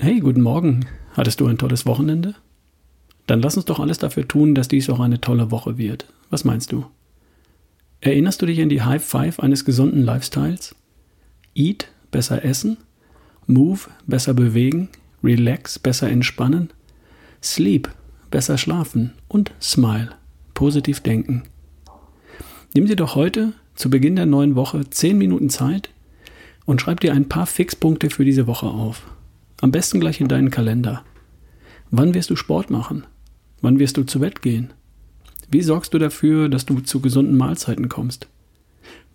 Hey, guten Morgen. Hattest du ein tolles Wochenende? Dann lass uns doch alles dafür tun, dass dies auch eine tolle Woche wird. Was meinst du? Erinnerst du dich an die High Five eines gesunden Lifestyles? Eat, besser essen. Move, besser bewegen. Relax, besser entspannen. Sleep, besser schlafen. Und Smile, positiv denken. Nimm dir doch heute, zu Beginn der neuen Woche, 10 Minuten Zeit und schreib dir ein paar Fixpunkte für diese Woche auf. Am besten gleich in deinen Kalender. Wann wirst du Sport machen? Wann wirst du zu Bett gehen? Wie sorgst du dafür, dass du zu gesunden Mahlzeiten kommst?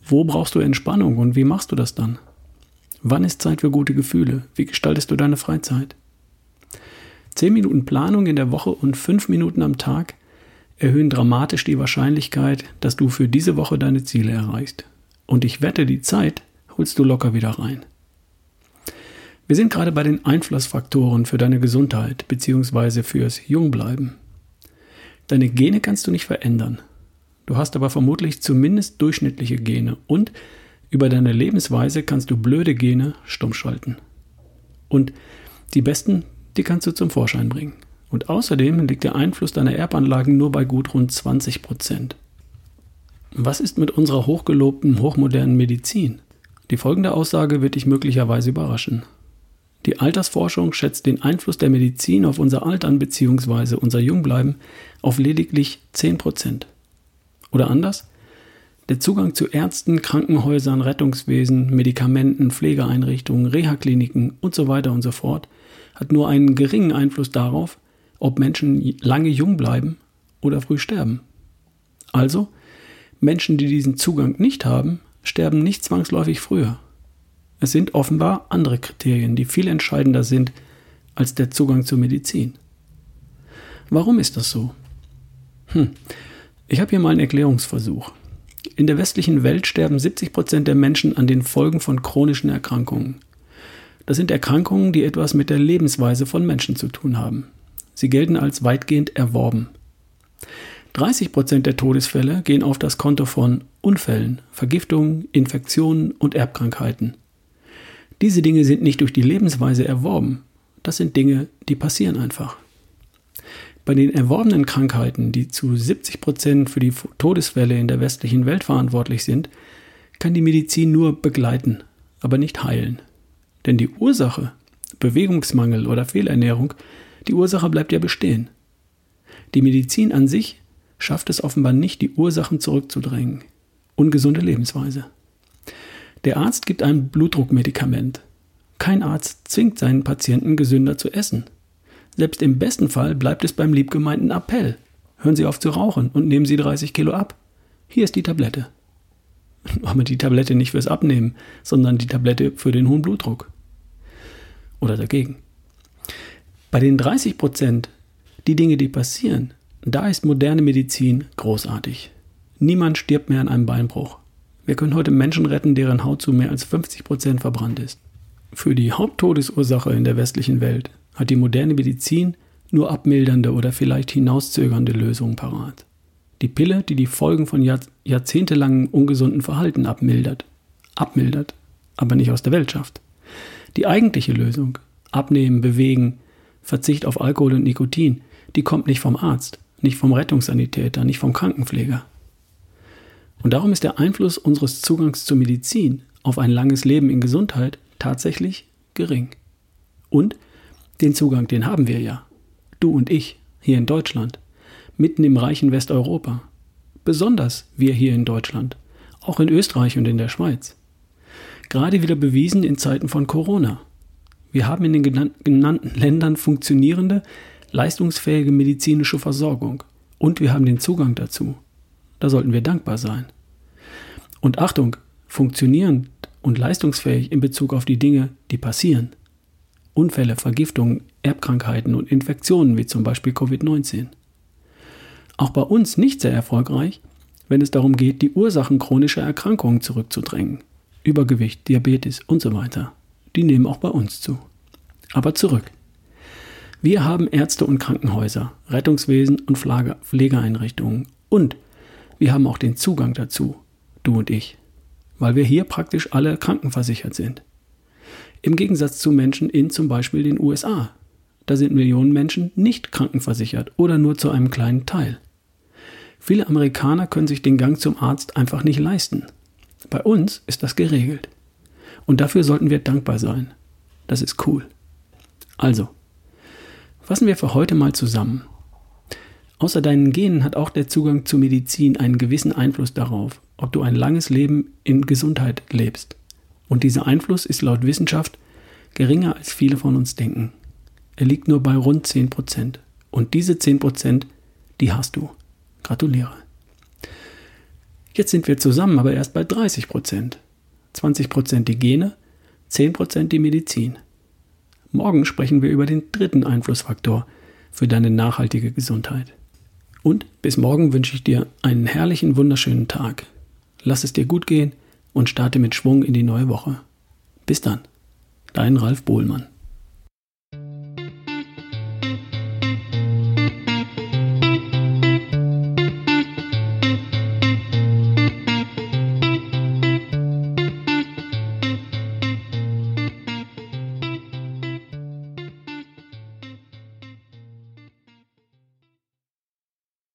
Wo brauchst du Entspannung und wie machst du das dann? Wann ist Zeit für gute Gefühle? Wie gestaltest du deine Freizeit? Zehn Minuten Planung in der Woche und fünf Minuten am Tag erhöhen dramatisch die Wahrscheinlichkeit, dass du für diese Woche deine Ziele erreichst. Und ich wette, die Zeit holst du locker wieder rein. Wir sind gerade bei den Einflussfaktoren für deine Gesundheit bzw. fürs Jungbleiben. Deine Gene kannst du nicht verändern. Du hast aber vermutlich zumindest durchschnittliche Gene und über deine Lebensweise kannst du blöde Gene stumm schalten. Und die besten, die kannst du zum Vorschein bringen. Und außerdem liegt der Einfluss deiner Erbanlagen nur bei gut rund 20 Prozent. Was ist mit unserer hochgelobten, hochmodernen Medizin? Die folgende Aussage wird dich möglicherweise überraschen. Die Altersforschung schätzt den Einfluss der Medizin auf unser Altern bzw. unser Jungbleiben auf lediglich 10%. Oder anders? Der Zugang zu Ärzten, Krankenhäusern, Rettungswesen, Medikamenten, Pflegeeinrichtungen, Reha-Kliniken und so weiter und so fort hat nur einen geringen Einfluss darauf, ob Menschen lange jung bleiben oder früh sterben. Also, Menschen, die diesen Zugang nicht haben, sterben nicht zwangsläufig früher. Es sind offenbar andere Kriterien, die viel entscheidender sind als der Zugang zur Medizin. Warum ist das so? Hm. Ich habe hier mal einen Erklärungsversuch. In der westlichen Welt sterben 70 Prozent der Menschen an den Folgen von chronischen Erkrankungen. Das sind Erkrankungen, die etwas mit der Lebensweise von Menschen zu tun haben. Sie gelten als weitgehend erworben. 30 Prozent der Todesfälle gehen auf das Konto von Unfällen, Vergiftungen, Infektionen und Erbkrankheiten. Diese Dinge sind nicht durch die Lebensweise erworben. Das sind Dinge, die passieren einfach. Bei den erworbenen Krankheiten, die zu 70 Prozent für die Todesfälle in der westlichen Welt verantwortlich sind, kann die Medizin nur begleiten, aber nicht heilen. Denn die Ursache, Bewegungsmangel oder Fehlernährung, die Ursache bleibt ja bestehen. Die Medizin an sich schafft es offenbar nicht, die Ursachen zurückzudrängen. Ungesunde Lebensweise. Der Arzt gibt ein Blutdruckmedikament. Kein Arzt zwingt seinen Patienten gesünder zu essen. Selbst im besten Fall bleibt es beim liebgemeinten Appell. Hören Sie auf zu rauchen und nehmen Sie 30 Kilo ab. Hier ist die Tablette. Aber die Tablette nicht fürs Abnehmen, sondern die Tablette für den hohen Blutdruck. Oder dagegen. Bei den 30 Prozent, die Dinge, die passieren, da ist moderne Medizin großartig. Niemand stirbt mehr an einem Beinbruch. Wir können heute Menschen retten, deren Haut zu mehr als 50 Prozent verbrannt ist. Für die Haupttodesursache in der westlichen Welt hat die moderne Medizin nur abmildernde oder vielleicht hinauszögernde Lösungen parat. Die Pille, die die Folgen von Jahr jahrzehntelangen ungesunden Verhalten abmildert. Abmildert, aber nicht aus der Welt schafft. Die eigentliche Lösung, Abnehmen, Bewegen, Verzicht auf Alkohol und Nikotin, die kommt nicht vom Arzt, nicht vom Rettungssanitäter, nicht vom Krankenpfleger. Und darum ist der Einfluss unseres Zugangs zur Medizin auf ein langes Leben in Gesundheit tatsächlich gering. Und den Zugang, den haben wir ja. Du und ich, hier in Deutschland, mitten im reichen Westeuropa. Besonders wir hier in Deutschland, auch in Österreich und in der Schweiz. Gerade wieder bewiesen in Zeiten von Corona. Wir haben in den genannten Ländern funktionierende, leistungsfähige medizinische Versorgung und wir haben den Zugang dazu. Da sollten wir dankbar sein. Und Achtung, funktionierend und leistungsfähig in Bezug auf die Dinge, die passieren. Unfälle, Vergiftungen, Erbkrankheiten und Infektionen wie zum Beispiel Covid-19. Auch bei uns nicht sehr erfolgreich, wenn es darum geht, die Ursachen chronischer Erkrankungen zurückzudrängen. Übergewicht, Diabetes und so weiter. Die nehmen auch bei uns zu. Aber zurück. Wir haben Ärzte und Krankenhäuser, Rettungswesen und Pflegeeinrichtungen und wir haben auch den Zugang dazu, du und ich, weil wir hier praktisch alle krankenversichert sind. Im Gegensatz zu Menschen in zum Beispiel den USA. Da sind Millionen Menschen nicht krankenversichert oder nur zu einem kleinen Teil. Viele Amerikaner können sich den Gang zum Arzt einfach nicht leisten. Bei uns ist das geregelt. Und dafür sollten wir dankbar sein. Das ist cool. Also, fassen wir für heute mal zusammen. Außer deinen Genen hat auch der Zugang zu Medizin einen gewissen Einfluss darauf, ob du ein langes Leben in Gesundheit lebst. Und dieser Einfluss ist laut Wissenschaft geringer als viele von uns denken. Er liegt nur bei rund 10%. Und diese 10%, die hast du. Gratuliere. Jetzt sind wir zusammen, aber erst bei 30%. 20% die Gene, 10% die Medizin. Morgen sprechen wir über den dritten Einflussfaktor für deine nachhaltige Gesundheit. Und bis morgen wünsche ich dir einen herrlichen, wunderschönen Tag. Lass es dir gut gehen und starte mit Schwung in die neue Woche. Bis dann, dein Ralf Bohlmann.